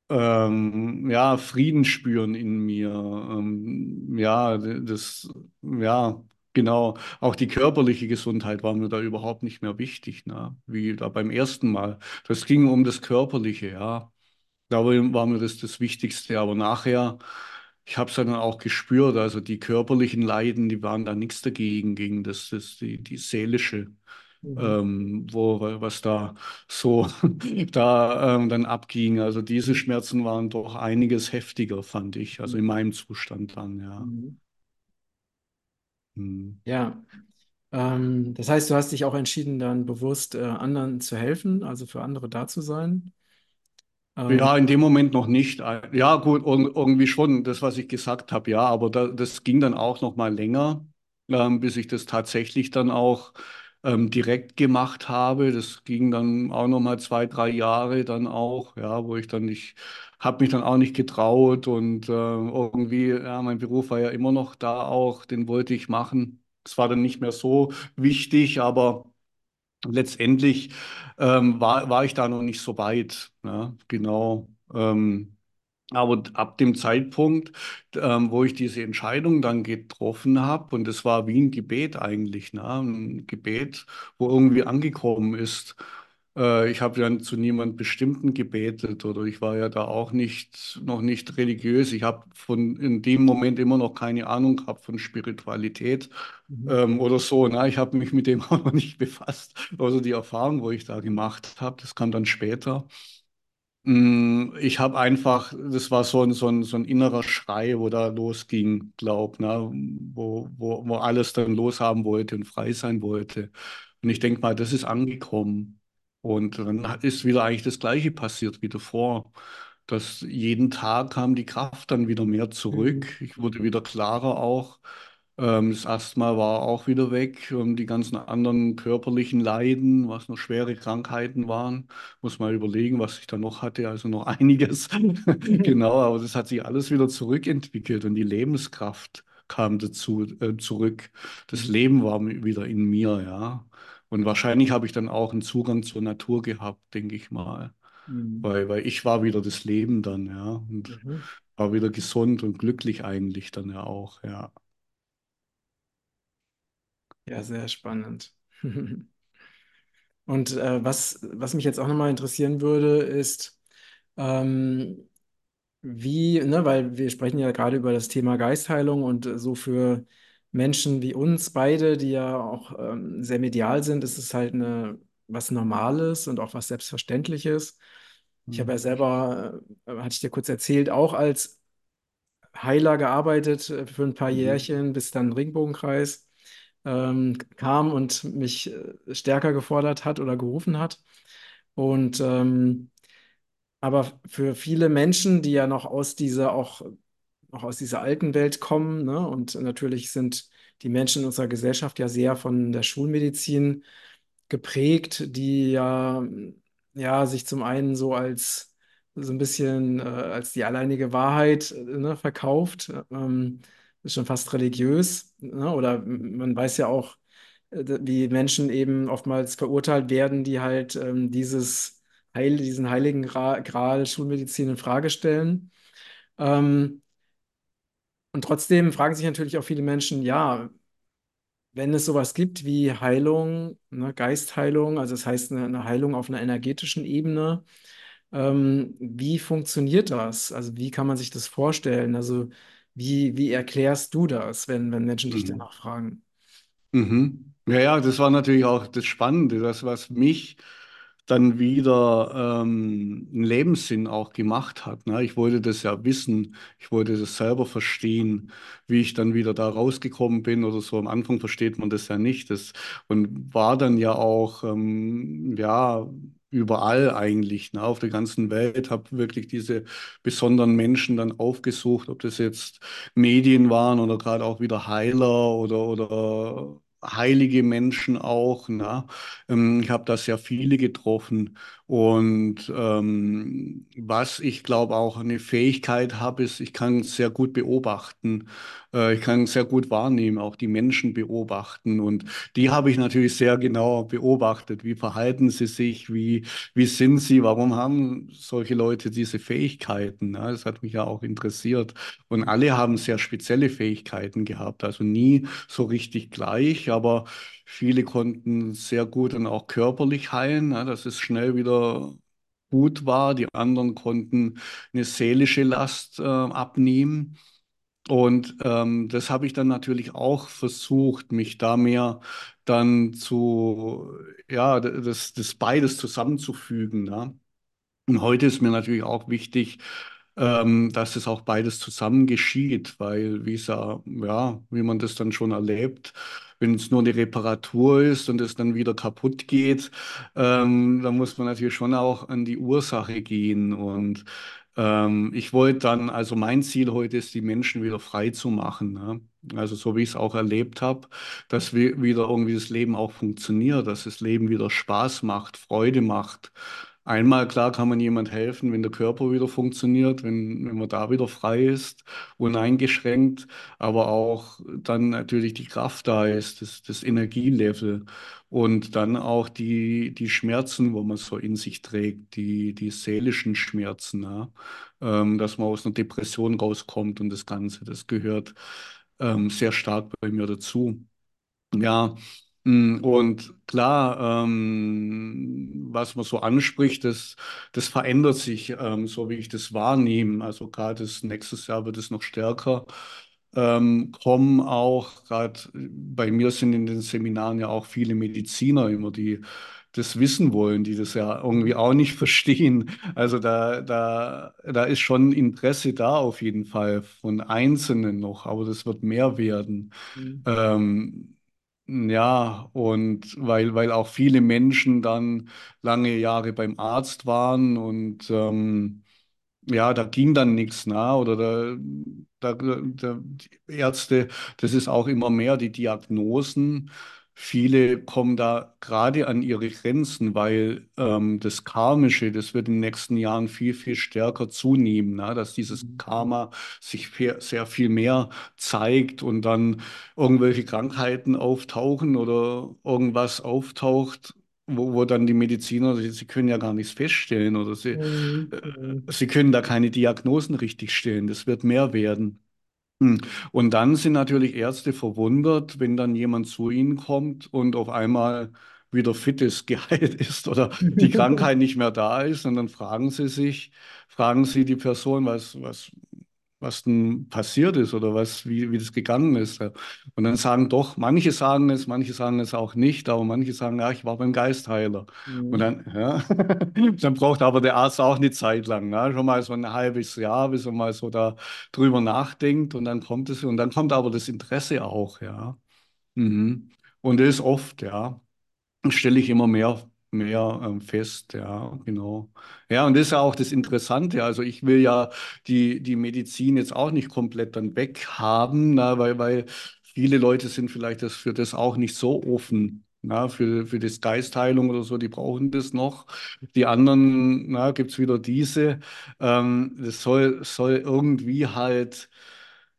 ähm, ja, Frieden spüren in mir, ähm, ja, das, ja, Genau, auch die körperliche Gesundheit war mir da überhaupt nicht mehr wichtig, ne? Wie da beim ersten Mal. Das ging um das Körperliche, ja. Da war mir das das Wichtigste. Aber nachher, ich habe es dann auch gespürt, also die körperlichen Leiden, die waren da nichts dagegen, gegen das, das die, die seelische, Mhm. ähm, wo was da so [LAUGHS] da ähm, dann abging. Also diese. Schmerzen waren doch einiges heftiger, fand ich. Also in meinem Zustand dann, ja. Mhm. Hm. Ja, ähm, das heißt, du hast dich auch entschieden, dann bewusst äh, anderen zu helfen, also für andere da zu sein. Ähm, Ja, in dem Moment noch nicht. Ja, gut, ir- irgendwie schon, das, was ich gesagt habe, ja, aber da, das ging dann auch noch mal länger, ähm, bis ich das tatsächlich dann auch ähm, direkt gemacht habe. Das ging dann auch noch mal zwei, drei Jahre dann auch, ja, wo ich dann nicht, habe mich dann auch nicht getraut und äh, irgendwie, ja, mein Beruf war ja immer noch da auch, den wollte ich machen. Es war dann nicht mehr so wichtig, aber letztendlich ähm, war, war ich da noch nicht so weit. Ja, genau. Ähm, aber ab dem Zeitpunkt, ähm, wo ich diese Entscheidung dann getroffen habe, und es war wie ein Gebet eigentlich, ne? Ein Gebet, wo irgendwie angekommen ist. Äh, ich habe dann zu niemand Bestimmten gebetet oder ich war ja da auch nicht, noch nicht religiös. Ich habe von in dem Moment immer noch keine Ahnung gehabt von Spiritualität mhm. ähm, oder so. Ne? Ich habe mich mit dem [LAUGHS] auch noch nicht befasst. Also die Erfahrung, wo ich da gemacht habe, das kam dann später. Mm, Ich habe einfach, das war so ein, so ein, so ein innerer Schrei, wo da losging, glaub, ne? Wo, wo, wo alles dann loshaben wollte und frei sein wollte. Und ich denke mal, das ist angekommen. Und dann ist wieder eigentlich das Gleiche passiert wie davor. Dass jeden Tag kam die Kraft dann wieder mehr zurück. Mhm. Ich wurde wieder klarer auch. Ähm, das Asthma war auch wieder weg. Ähm, die ganzen anderen körperlichen Leiden, was noch schwere Krankheiten waren. Muss mal überlegen, was ich da noch hatte, also noch [LAUGHS] einiges. [LAUGHS] Genau, aber das hat sich alles wieder zurückentwickelt und die Lebenskraft kam dazu, äh, zurück. Das. Leben war wieder in mir, ja. Und wahrscheinlich habe ich dann auch einen Zugang zur Natur gehabt, denke ich mal. Mhm. Weil, weil ich war wieder das Leben dann, ja. Und Mhm. war wieder gesund und glücklich eigentlich dann ja auch, ja. Ja, sehr spannend. [LAUGHS] Und äh, was, was mich jetzt auch nochmal interessieren würde, ist, ähm, wie, ne, weil wir sprechen ja gerade über das Thema Geistheilung und äh, so für Menschen wie uns beide, die ja auch ähm, sehr medial sind, ist es halt eine, was Normales und auch was Selbstverständliches. Ich habe ja Mhm. selber, äh, hatte ich dir kurz erzählt, auch als Heiler gearbeitet äh, für ein paar Mhm. Jährchen, bis dann Ringbogenkreis ähm, kam und mich äh, stärker gefordert hat oder gerufen hat. Und ähm, aber für viele Menschen, die ja noch aus dieser auch, auch aus dieser alten Welt kommen, ne, und natürlich sind die Menschen in unserer Gesellschaft ja sehr von der Schulmedizin geprägt, die ja, ja sich zum einen so als so ein bisschen äh, als die alleinige Wahrheit äh, ne, verkauft, ähm, ist schon fast religiös, ne? Oder man weiß ja auch, äh, wie Menschen eben oftmals verurteilt werden, die halt ähm, dieses Heil, diesen heiligen Gra Gral Schulmedizin in Frage stellen. Ähm, und trotzdem fragen sich natürlich auch viele Menschen, ja, wenn es sowas gibt wie Heilung, ne, Geistheilung, also das heißt eine, eine Heilung auf einer energetischen Ebene, ähm, wie funktioniert das? Also wie kann man sich das vorstellen? Also wie, wie erklärst du das, wenn, wenn Menschen dich Mhm. danach fragen? Mhm. Ja, ja, das war natürlich auch das Spannende, das, was mich dann wieder ähm, einen Lebenssinn auch gemacht hat. Ne? Ich wollte das ja wissen, ich wollte das selber verstehen, wie ich dann wieder da rausgekommen bin oder so. Am Anfang versteht man das ja nicht. Das, und war dann ja auch, ähm, ja, überall eigentlich, ne? Auf der ganzen Welt, habe wirklich diese besonderen Menschen dann aufgesucht, ob das jetzt Medien waren oder gerade auch wieder Heiler oder, oder heilige Menschen auch. Ne? Ähm, ich habe da sehr viele getroffen. Und ähm, was ich glaube auch eine Fähigkeit habe, ist, ich kann sehr gut beobachten. Äh, ich kann sehr gut wahrnehmen, auch die Menschen beobachten. Und die habe ich natürlich sehr genau beobachtet. Wie verhalten sie sich? Wie, wie sind sie? Warum haben solche Leute diese Fähigkeiten? Ja, das hat mich ja auch interessiert. Und alle haben sehr spezielle Fähigkeiten gehabt. Also nie so richtig gleich, aber viele konnten sehr gut und auch körperlich heilen. Ja, dass es schnell wieder gut war. Die anderen konnten eine seelische Last äh, abnehmen. Und ähm, das habe ich dann natürlich auch versucht, mich da mehr dann zu, ja, das, das beides zusammenzufügen. Ja. Und heute ist mir natürlich auch wichtig, ähm, dass es auch beides zusammen geschieht, weil, wie ja, wie man das dann schon erlebt, wenn es nur eine Reparatur ist und es dann wieder kaputt geht, ähm, dann muss man natürlich schon auch an die Ursache gehen. Und ähm, ich wollte dann, also mein Ziel heute ist, die Menschen wieder frei zu machen. Ne? Also so wie ich es auch erlebt habe, dass wieder irgendwie das Leben auch funktioniert, dass das Leben wieder Spaß macht, Freude macht. Einmal klar kann man jemand helfen, wenn der Körper wieder funktioniert, wenn, wenn man da wieder frei ist, uneingeschränkt, aber auch dann natürlich die Kraft da ist, das, das Energielevel und dann auch die, die Schmerzen, wo man so in sich trägt, die, die seelischen Schmerzen, ja, ähm, dass man aus einer Depression rauskommt und das Ganze, das gehört ähm, sehr stark bei mir dazu. Ja, und klar, ähm, was man so anspricht, das, das verändert sich, ähm, so wie ich das wahrnehme. Also gerade das nächstes Jahr wird es noch stärker ähm, kommen. Auch gerade bei mir sind in den Seminaren ja auch viele Mediziner immer, die das wissen wollen, die das ja irgendwie auch nicht [LAUGHS] verstehen. Also da, da, da ist schon Interesse da auf jeden Fall von Einzelnen noch, aber das wird mehr werden. Mhm. Ja, und weil, weil auch viele Menschen dann lange Jahre beim Arzt waren und ähm, ja, da ging dann nichts, na, oder da, da, da, die Ärzte, das ist auch immer mehr die Diagnosen. Viele kommen da gerade an ihre Grenzen, weil ähm, das Karmische, das wird in den nächsten Jahren viel, viel stärker zunehmen, na, dass dieses Mhm. Karma sich sehr viel mehr zeigt und dann irgendwelche Krankheiten auftauchen oder irgendwas auftaucht, wo, wo dann die Mediziner, sie, sie können ja gar nichts feststellen oder sie, Mhm. äh, Mhm. Sie können da keine Diagnosen richtig stellen. Das wird mehr werden. Hm. Und dann sind natürlich Ärzte verwundert, wenn dann jemand zu ihnen kommt und auf einmal wieder fit ist, [LAUGHS] geheilt ist oder die Krankheit [LAUGHS] nicht mehr da ist. Und dann fragen sie sich, fragen sie die Person, was, was, was denn passiert ist oder was, wie, wie das gegangen ist. Und dann sagen doch, manche sagen es, manche sagen es auch nicht, aber manche sagen, ja, ich war beim Geistheiler. Und Mhm. dann, ja, [LAUGHS] dann braucht aber der Arzt auch eine Zeit lang, ne? Schon mal so ein halbes Jahr, bis er mal so da drüber nachdenkt und dann kommt es und dann kommt aber das Interesse auch, ja. Mhm. Und das ist oft, ja stelle ich immer mehr, mehr ähm, fest, ja, genau. Ja, und das ist ja auch das Interessante. Also ich will ja die, die Medizin jetzt auch nicht komplett dann weghaben, na, weil, weil viele Leute sind vielleicht das, für das auch nicht so offen. Na, für, für das Geistheilung oder so, die brauchen das noch. Die anderen, gibt es wieder diese. Ähm, das soll, soll irgendwie halt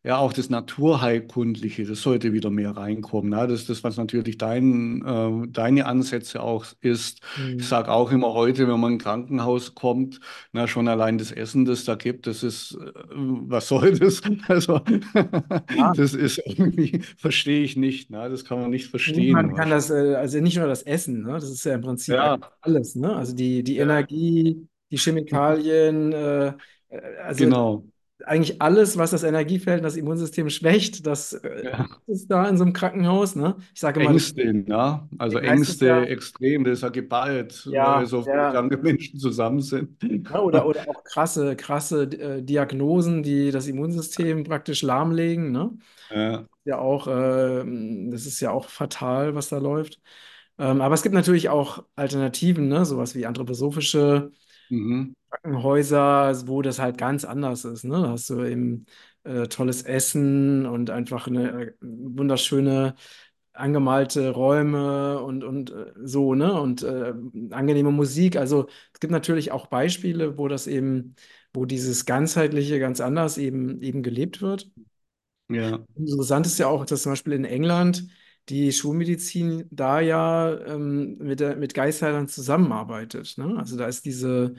ja, auch das Naturheilkundliche, das sollte wieder mehr reinkommen. Ne? Das ist das, was natürlich dein, äh, deine Ansätze auch ist. Ich Mhm. sage auch immer heute, wenn man in ein Krankenhaus kommt, na, schon allein das Essen, das da gibt, das ist, äh, was soll [LAUGHS] das? Also, Ja, [LAUGHS] das ist irgendwie, verstehe ich nicht. Ne? Das kann man nicht verstehen. Niemand kann das, äh, also nicht nur das Essen, ne? Das ist ja im Prinzip Ja, alles, ne? Also die, die Energie, die Chemikalien, äh, äh, also genau. Eigentlich alles, was das Energiefeld, das Immunsystem schwächt, das äh, Ja. ist da in so einem Krankenhaus, ne? Ich sage mal, Ängste, ne? Also es ja, Ängste extrem, das ist ja geballt, weil ja, so viele ja, kranke Menschen zusammen sind. ne? Oder, oder auch krasse, krasse äh, Diagnosen, die das Immunsystem praktisch lahmlegen, ne? Ja. Ja auch, äh, das ist ja auch fatal, was da läuft. Ähm, aber es gibt natürlich auch Alternativen, ne? Sowas wie anthroposophische Mhm. Krankenhäuser, wo das halt ganz anders ist. Ne? Da hast du eben äh, tolles Essen und einfach eine äh, wunderschöne angemalte Räume und, und äh, so, ne? Und äh, angenehme Musik. Also es gibt natürlich auch Beispiele, wo das eben, wo dieses Ganzheitliche ganz anders eben, eben gelebt wird. Ja. Interessant ist ja auch, dass zum Beispiel in England die Schulmedizin da ja ähm, mit, der, mit Geistheilern zusammenarbeitet. Ne? Also da ist diese,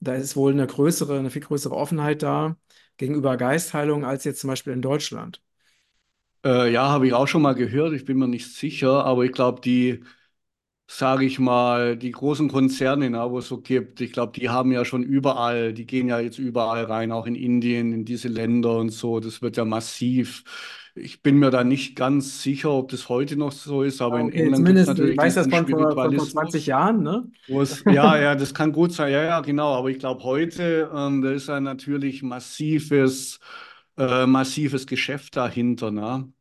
da ist wohl eine größere, eine viel größere Offenheit da gegenüber Geistheilung als jetzt zum Beispiel in Deutschland. Äh, ja, habe ich auch schon mal gehört. Ich bin mir nicht sicher, aber ich glaube, die sage ich mal, die großen Konzerne, na, wo es so gibt, ich glaube, die haben ja schon überall, die gehen ja jetzt überall rein, auch in Indien, in diese Länder und so. Das wird ja massiv. Ich bin mir da nicht ganz sicher, ob das heute noch so ist, aber Ah, in Okay, England gibt es zumindest, ich natürlich weiß das von vor, vor 20 Spiritualismus. Jahren, ne? Es, [LAUGHS] ja, ja, das kann gut sein, ja, ja, genau. Aber ich glaube, heute, ähm, da ist ja natürlich massives, äh, massives Geschäft dahinter, ne?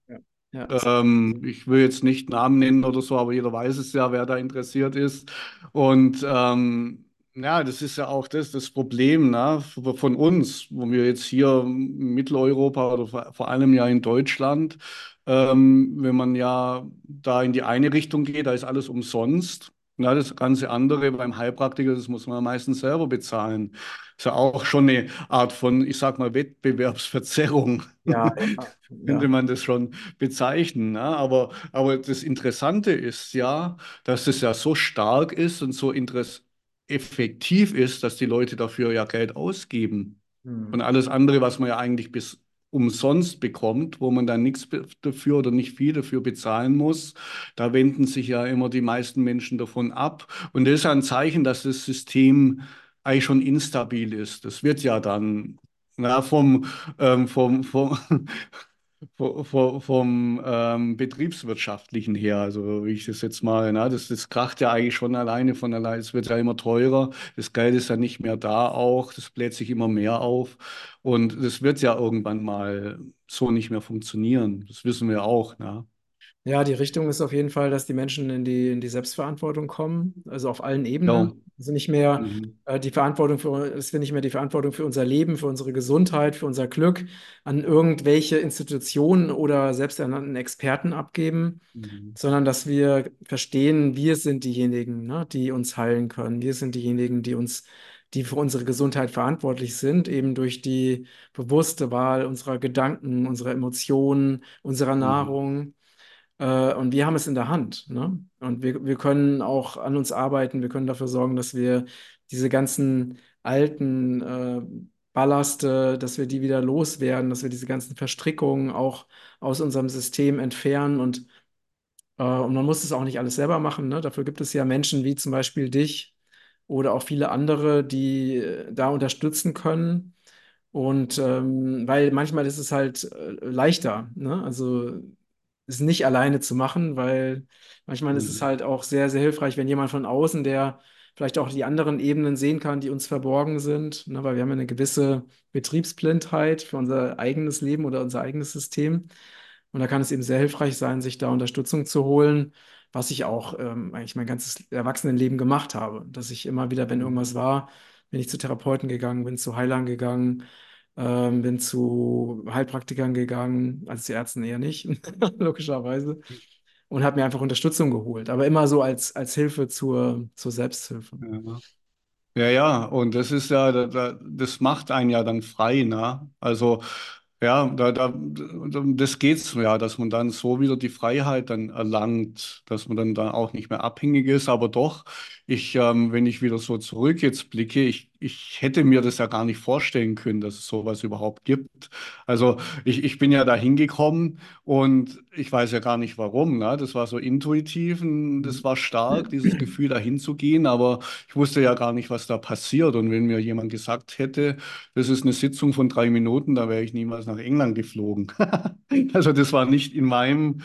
Ja, Ähm, ich will jetzt nicht Namen nennen oder so, aber jeder weiß es ja, wer da interessiert ist. Und ähm, ja, das ist ja auch das, das Problem ne, von uns, wo wir jetzt hier in Mitteleuropa oder vor allem ja in Deutschland, ähm, wenn man ja da in die eine Richtung geht, da ist alles umsonst. Ja, das ganze andere beim Heilpraktiker, das muss man meistens selber bezahlen. Ist ja auch schon eine Art von, ich sag mal, Wettbewerbsverzerrung. ja, ja, [LAUGHS] könnte man das schon bezeichnen. Ne? Aber, aber das Interessante ist ja, dass es ja so stark ist und so interess effektiv ist, dass die Leute dafür ja Geld ausgeben. Und Hm. alles andere, was man ja eigentlich bis umsonst bekommt, wo man dann nichts dafür oder nicht viel dafür bezahlen muss, da wenden sich ja immer die meisten Menschen davon ab. Und das ist ein Zeichen, dass das System eigentlich schon instabil ist. Das wird ja dann na, vom, ähm, vom, vom, Vo- vo- Vom ähm, betriebswirtschaftlichen her, also wie ich das jetzt mal, na, das, das kracht ja eigentlich schon alleine von allein. Es wird ja immer teurer, das Geld ist ja nicht mehr da auch, das bläht sich immer mehr auf und das wird ja irgendwann mal so nicht mehr funktionieren. Das wissen wir auch, na. Ja, die Richtung ist auf jeden Fall, dass die Menschen in die, in die Selbstverantwortung kommen, also auf allen. Ebenen. Also nicht mehr Mhm. äh, die Verantwortung für, dass wir nicht mehr die Verantwortung für unser Leben, für unsere Gesundheit, für unser Glück an irgendwelche Institutionen oder selbsternannten Experten abgeben, Mhm. sondern dass wir verstehen, wir sind diejenigen, ne, die uns heilen können. Wir sind diejenigen, die uns, die für unsere Gesundheit verantwortlich sind, eben durch die bewusste Wahl unserer Gedanken, unserer Emotionen, unserer Mhm. Äh, und wir haben es in der Hand, ne? Und wir, wir können auch an uns arbeiten, wir können dafür sorgen, dass wir diese ganzen alten äh, Ballaste, dass wir die wieder loswerden, dass wir diese ganzen Verstrickungen auch aus unserem System entfernen und, äh, und man muss es auch nicht alles selber machen, ne? Dafür gibt es ja Menschen wie zum Beispiel dich oder auch viele andere, die äh, da unterstützen können. Und ähm, weil manchmal ist es halt äh, leichter, ne? Also es nicht alleine zu machen, weil manchmal ist es Mhm. halt auch sehr, sehr hilfreich, wenn jemand von außen, der vielleicht auch die anderen Ebenen sehen kann, die uns verborgen sind, ne? Weil wir haben ja eine gewisse Betriebsblindheit für unser eigenes Leben oder unser eigenes System. Und da kann es eben sehr hilfreich sein, sich da Unterstützung zu holen, was ich auch ähm, eigentlich mein ganzes Erwachsenenleben gemacht habe. Dass ich immer wieder, wenn irgendwas war, bin ich zu Therapeuten gegangen, bin zu Heilern gegangen, ähm, bin zu Heilpraktikern gegangen, also zu Ärzten eher nicht, [LAUGHS] logischerweise, und habe mir einfach Unterstützung geholt, aber immer so als, als Hilfe zur, zur Selbsthilfe. Ja. Ja, ja, und das ist ja, da, da, das macht einen ja dann frei, ne? Also, ja, da, da, das geht's ja, dass man dann so wieder die Freiheit dann erlangt, dass man dann da auch nicht mehr abhängig ist. Aber doch, ich, ähm, wenn ich wieder so zurück jetzt blicke, ich, ich hätte mir das ja gar nicht vorstellen können, dass es sowas überhaupt gibt. Also, ich, ich bin ja da hingekommen und ich weiß ja gar nicht warum, ne? Das war so intuitiv, und das war stark, dieses Gefühl, da hinzugehen, aber ich wusste ja gar nicht, was da passiert. Und wenn mir jemand gesagt hätte, das ist eine Sitzung von drei Minuten, da wäre ich niemals nach England geflogen. [LAUGHS] Also das war nicht in meinem,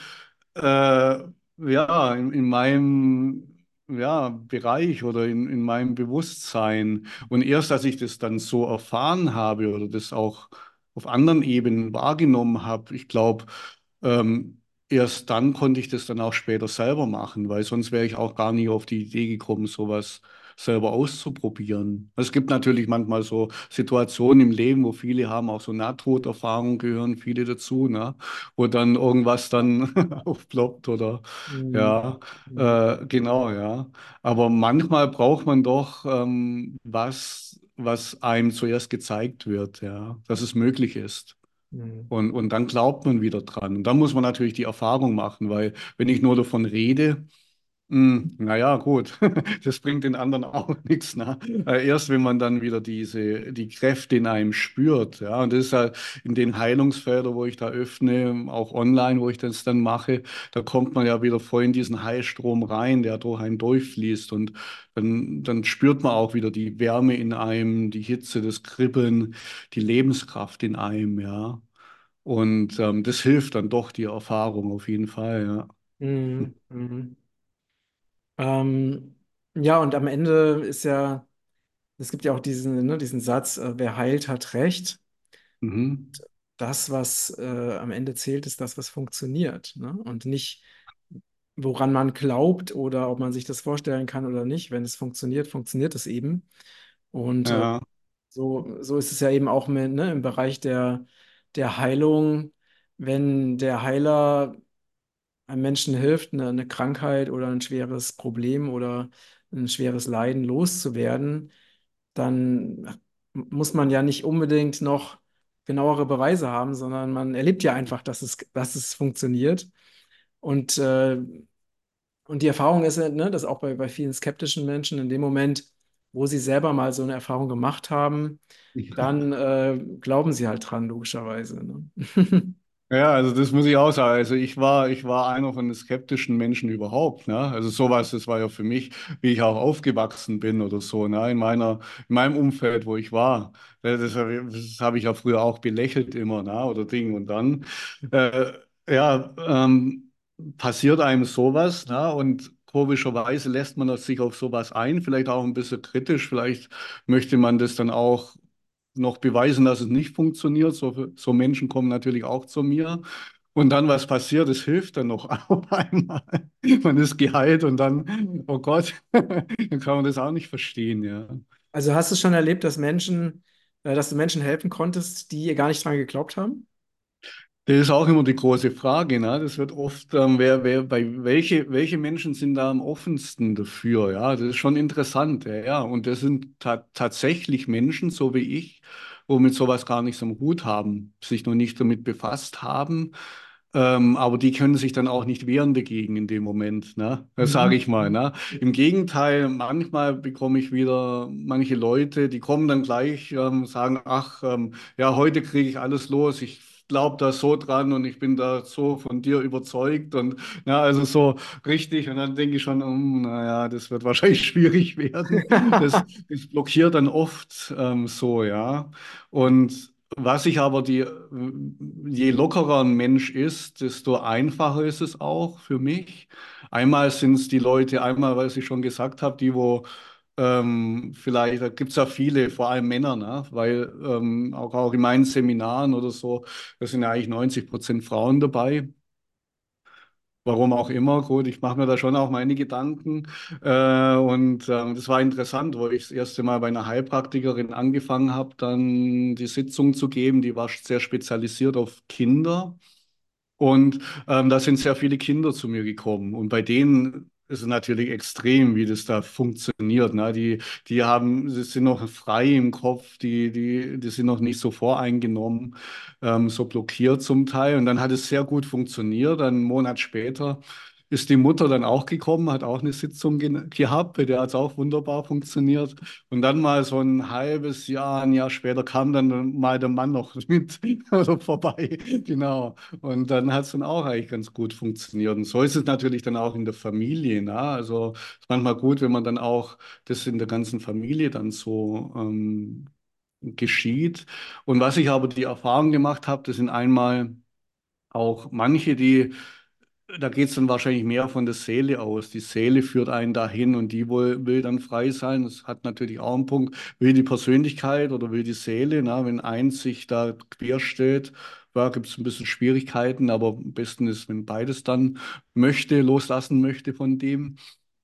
äh, ja, in, in meinem, ja, Bereich oder in, in meinem Bewusstsein. Und erst als ich das dann so erfahren habe oder das auch auf anderen Ebenen wahrgenommen habe, ich glaube, ähm, erst dann konnte ich das dann auch später selber machen, weil sonst wäre ich auch gar nie auf die Idee gekommen, sowas selber auszuprobieren. Es gibt natürlich manchmal so Situationen im Leben, wo viele haben, auch so Nahtoderfahrungen gehören viele dazu, ne? Wo dann irgendwas dann [LAUGHS] aufploppt oder Mhm. ja, Mhm. äh, genau, ja. Aber manchmal braucht man doch ähm, was, was einem zuerst gezeigt wird, ja, dass es möglich ist. Mhm. Und, und dann glaubt man wieder dran. Und dann muss man natürlich die Erfahrung machen, weil wenn ich nur davon rede, hm, naja, gut, [LAUGHS] das bringt den anderen auch [LAUGHS] nichts. Ne? Äh, Erst wenn man dann wieder diese, die Kräfte in einem spürt. Ja, und das ist halt in den Heilungsfeldern, wo ich da öffne, auch online, wo ich das dann mache, da kommt man ja wieder voll in diesen Heilstrom rein, der durch einen durchfließt. Und dann, dann spürt man auch wieder die Wärme in einem, die Hitze, das Kribbeln, die Lebenskraft in einem, ja. Und ähm, das hilft dann doch, die Erfahrung auf jeden Fall, ja. Mhm. Mhm. Ähm, ja, und am Ende ist ja, es gibt ja auch diesen, ne, diesen Satz, äh, wer heilt, hat Recht. Mhm. Das, was äh, am Ende zählt, ist das, was funktioniert, ne? Und nicht, woran man glaubt oder ob man sich das vorstellen kann oder nicht. Wenn es funktioniert, funktioniert es eben. Und äh, Ja. so, so ist es ja eben auch mit, ne, im Bereich der, der Heilung. Wenn der Heiler einem Menschen hilft, eine, eine Krankheit oder ein schweres Problem oder ein schweres Leiden loszuwerden, dann muss man ja nicht unbedingt noch genauere Beweise haben, sondern man erlebt ja einfach, dass es, dass es funktioniert. Und, äh, und die Erfahrung ist, ne, dass auch bei, bei vielen skeptischen Menschen in dem Moment, wo sie selber mal so eine Erfahrung gemacht haben, dann äh, glauben sie halt dran, logischerweise. Ne? [LAUGHS] Ja, also das muss ich auch sagen. Also ich war, ich war einer von den skeptischen Menschen überhaupt. Ne? Also sowas, das war ja für mich, wie ich auch aufgewachsen bin oder so, ne? In meiner, in meinem Umfeld, wo ich war. Das, das, habe ich ja früher auch belächelt immer, ne? Oder Ding. Und dann, äh, ja, ähm, passiert einem sowas, ne? Und komischerweise lässt man sich auf sowas ein, vielleicht auch ein bisschen kritisch, vielleicht möchte man das dann auch noch beweisen, dass es nicht funktioniert. So, so Menschen kommen natürlich auch zu mir. Und dann, was passiert, es hilft dann noch [LAUGHS] auf einmal. Man ist geheilt und dann, oh Gott, [LAUGHS] dann kann man das auch nicht verstehen, ja. Also hast du schon erlebt, dass Menschen, äh, dass du Menschen helfen konntest, die ihr gar nicht dran geglaubt haben? Das ist auch immer die große Frage, ne? Das wird oft, ähm, wer, wer, bei welche, welche Menschen sind da am offensten dafür? Ja, das ist schon interessant, ja, ja. Und das sind ta tatsächlich Menschen, so wie ich, wo mit sowas gar nichts am Hut haben, sich noch nicht damit befasst haben. Ähm, aber die können sich dann auch nicht wehren dagegen in dem Moment, ne? Das sage Mhm. ich mal, ne? Im Gegenteil, manchmal bekomme ich wieder manche Leute, die kommen dann gleich, ähm, sagen, ach, ähm, ja, heute kriege ich alles los, ich glaube da so dran und ich bin da so von dir überzeugt und ja, also so richtig. Und dann denke ich schon, um, naja, das wird wahrscheinlich [LAUGHS] schwierig werden. Das, das blockiert dann oft ähm, so, ja. Und was ich aber die, je lockerer ein Mensch ist, desto einfacher ist es auch für mich. Einmal sind es die Leute, einmal, was ich schon gesagt habe, die, wo ähm, vielleicht, da gibt es ja viele, vor allem Männer, ne? Weil ähm, auch, auch in meinen Seminaren oder so, da sind ja eigentlich 90 Prozent Frauen dabei. Warum auch immer, gut, ich mache mir da schon auch meine Gedanken. Äh, und ähm, das war interessant, wo ich das erste Mal bei einer Heilpraktikerin angefangen habe, dann die Sitzung zu geben. Die war sehr spezialisiert auf Kinder. Und ähm, da sind sehr viele Kinder zu mir gekommen. Und bei denen ist natürlich extrem, wie das da funktioniert. Ne? Die, die haben, sie sind noch frei im Kopf, die, die, die sind noch nicht so voreingenommen, ähm, so blockiert zum Teil. Und dann hat es sehr gut funktioniert. Einen Monat später ist die Mutter dann auch gekommen, hat auch eine Sitzung ge gehabt, bei der hat es auch wunderbar funktioniert. Und dann mal so ein halbes Jahr, ein Jahr später kam dann mal der Mann noch [LAUGHS] mit oder vorbei. Genau. Und dann hat es dann auch eigentlich ganz gut funktioniert. Und so ist es natürlich dann auch in der Familie. Ne? Also es ist manchmal gut, wenn man dann auch das in der ganzen Familie dann so ähm, geschieht. Und was ich aber die Erfahrung gemacht habe, das sind einmal auch manche, die da geht es dann wahrscheinlich mehr von der Seele aus. Die Seele führt einen dahin und die will, will dann frei sein. Das hat natürlich auch einen Punkt. Will die Persönlichkeit oder will die Seele? Na, wenn eins sich da querstellt, ja, gibt es ein bisschen Schwierigkeiten, aber am besten ist, wenn beides dann möchte, loslassen möchte von dem.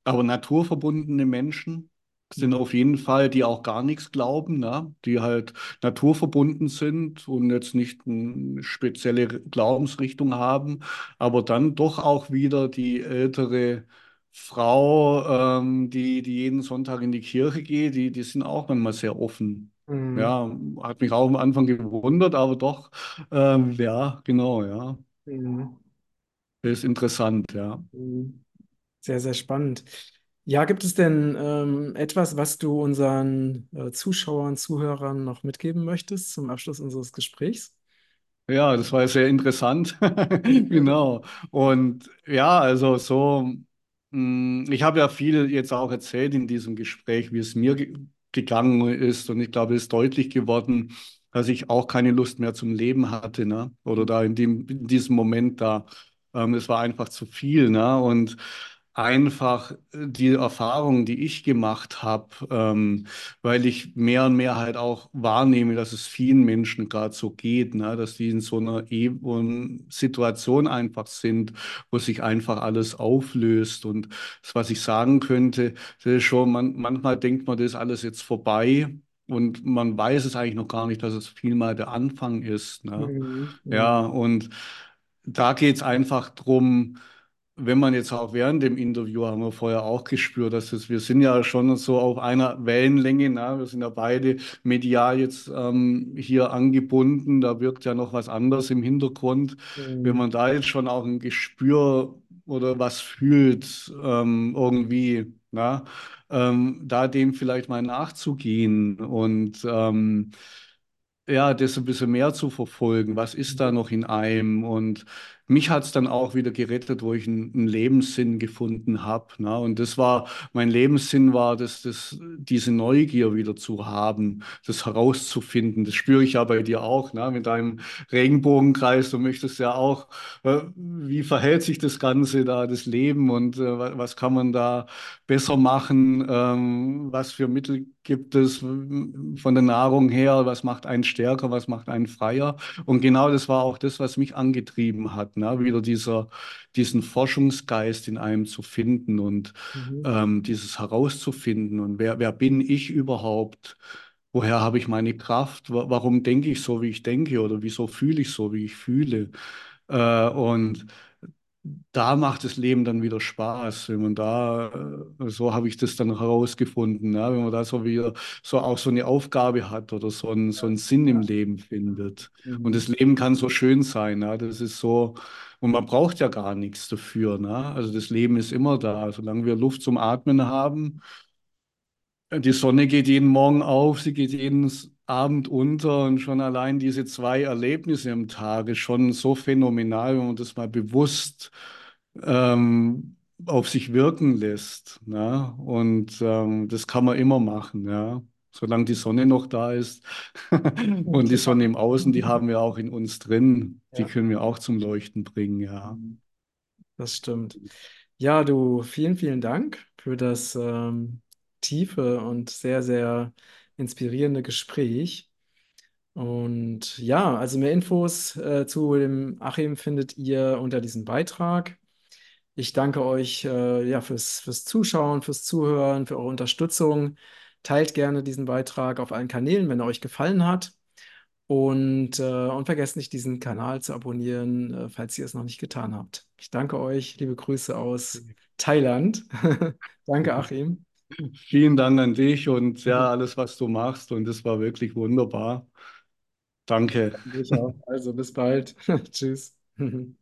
Aber naturverbundene Menschen sind auf jeden Fall, die auch gar nichts glauben, ne? Die halt naturverbunden sind und jetzt nicht eine spezielle Glaubensrichtung haben, aber dann doch auch wieder die ältere Frau, ähm, die, die jeden Sonntag in die Kirche geht, die, die sind auch manchmal sehr offen Mhm. Ja, hat mich auch am Anfang gewundert, aber doch, ähm, ja, genau, ja. Mhm. Ist interessant, ja. Mhm. Sehr, sehr spannend. Ja, gibt es denn ähm, etwas, was du unseren äh, Zuschauern, Zuhörern noch mitgeben möchtest zum Abschluss unseres Gesprächs? Ja, das war sehr interessant. [LAUGHS] Genau. Und ja, also so, mh, ich habe ja viel jetzt auch erzählt in diesem Gespräch, wie es mir ge gegangen ist. Und ich glaube, es ist deutlich geworden, dass ich auch keine Lust mehr zum Leben hatte, ne? Oder da in dem, in diesem Moment da. Ähm, es war einfach zu viel, ne? Und einfach äh, die Erfahrung, die ich gemacht habe, ähm, weil ich mehr und mehr halt auch wahrnehme, dass es vielen Menschen gerade so geht, ne? Dass die in so einer e Situation einfach sind, wo sich einfach alles auflöst. Und das, was ich sagen könnte, das ist schon, man, manchmal denkt man, das ist alles jetzt vorbei. Und man weiß es eigentlich noch gar nicht, dass es vielmal der Anfang ist. Ne? Mhm. Mhm. Ja, und da geht es einfach drum wenn man jetzt auch während dem Interview haben wir vorher auch gespürt, dass es, wir sind ja schon so auf einer Wellenlänge, ne? Wir sind ja beide medial jetzt ähm, hier angebunden, da wirkt ja noch was anderes im Hintergrund. Wenn Mhm. man da jetzt schon auch ein Gespür oder was fühlt, ähm, irgendwie, na, ähm, da dem vielleicht mal nachzugehen und ähm, ja, das ein bisschen mehr zu verfolgen. Was ist da noch in einem? Und mich hat es dann auch wieder gerettet, wo ich einen, einen Lebenssinn gefunden habe. Ne? Und das war, mein Lebenssinn war, das, das, diese Neugier wieder zu haben, das herauszufinden. Das spüre ich ja bei dir auch, ne? Mit deinem Regenbogenkreis. Du möchtest ja auch, äh, wie verhält sich das Ganze da, das Leben und äh, wa- was kann man da besser machen? Ähm, was für Mittel gibt es von der Nahrung her? Was macht einen stärker? Was macht einen freier? Und genau das war auch das, was mich angetrieben hat, ne? Wieder dieser, diesen Forschungsgeist in einem zu finden und Mhm. ähm, dieses herauszufinden. Und wer, wer bin ich überhaupt? Woher habe ich meine Kraft? Wa- Warum denke ich so, wie ich denke? Oder wieso fühle ich so, wie ich fühle? Äh, und da macht das Leben dann wieder Spaß, wenn man da, äh, so habe ich das dann herausgefunden, ja, wenn man da so wieder so auch so eine Aufgabe hat oder so einen, so einen Sinn im. Leben findet. Und Mhm. das Leben kann so schön sein, ja, das ist so, und man braucht ja gar nichts dafür, ne? Also das Leben ist immer da, solange wir Luft zum Atmen haben die Sonne geht jeden Morgen auf, sie geht jeden Abend unter und schon allein diese zwei Erlebnisse am Tag ist schon so phänomenal, wenn man das mal bewusst ähm, auf sich wirken lässt. Ne? Und ähm, das kann man immer machen, ja. Solange die Sonne noch da ist [LAUGHS] und die Sonne im Außen, die haben wir auch in uns drin, die Ja. können wir auch zum Leuchten bringen, ja. Das stimmt. Ja, du, vielen, vielen Dank für das ähm, tiefe und sehr, sehr inspirierende Gespräch. Und ja, also mehr Infos äh, zu dem Achim findet ihr unter diesem Beitrag. Ich danke euch äh, ja, fürs, fürs Zuschauen, fürs Zuhören, für eure Unterstützung. Teilt gerne diesen Beitrag auf allen Kanälen, wenn er euch gefallen hat. Und, äh, und vergesst nicht, diesen Kanal zu abonnieren, äh, falls ihr es noch nicht getan habt. Ich danke euch. Liebe Grüße aus Thailand. [LAUGHS] Danke, Achim. Vielen Dank an dich und ja, alles, was du machst und das war wirklich wunderbar. Danke. Ich auch. Also bis bald. [LAUGHS] Tschüss. [LAUGHS]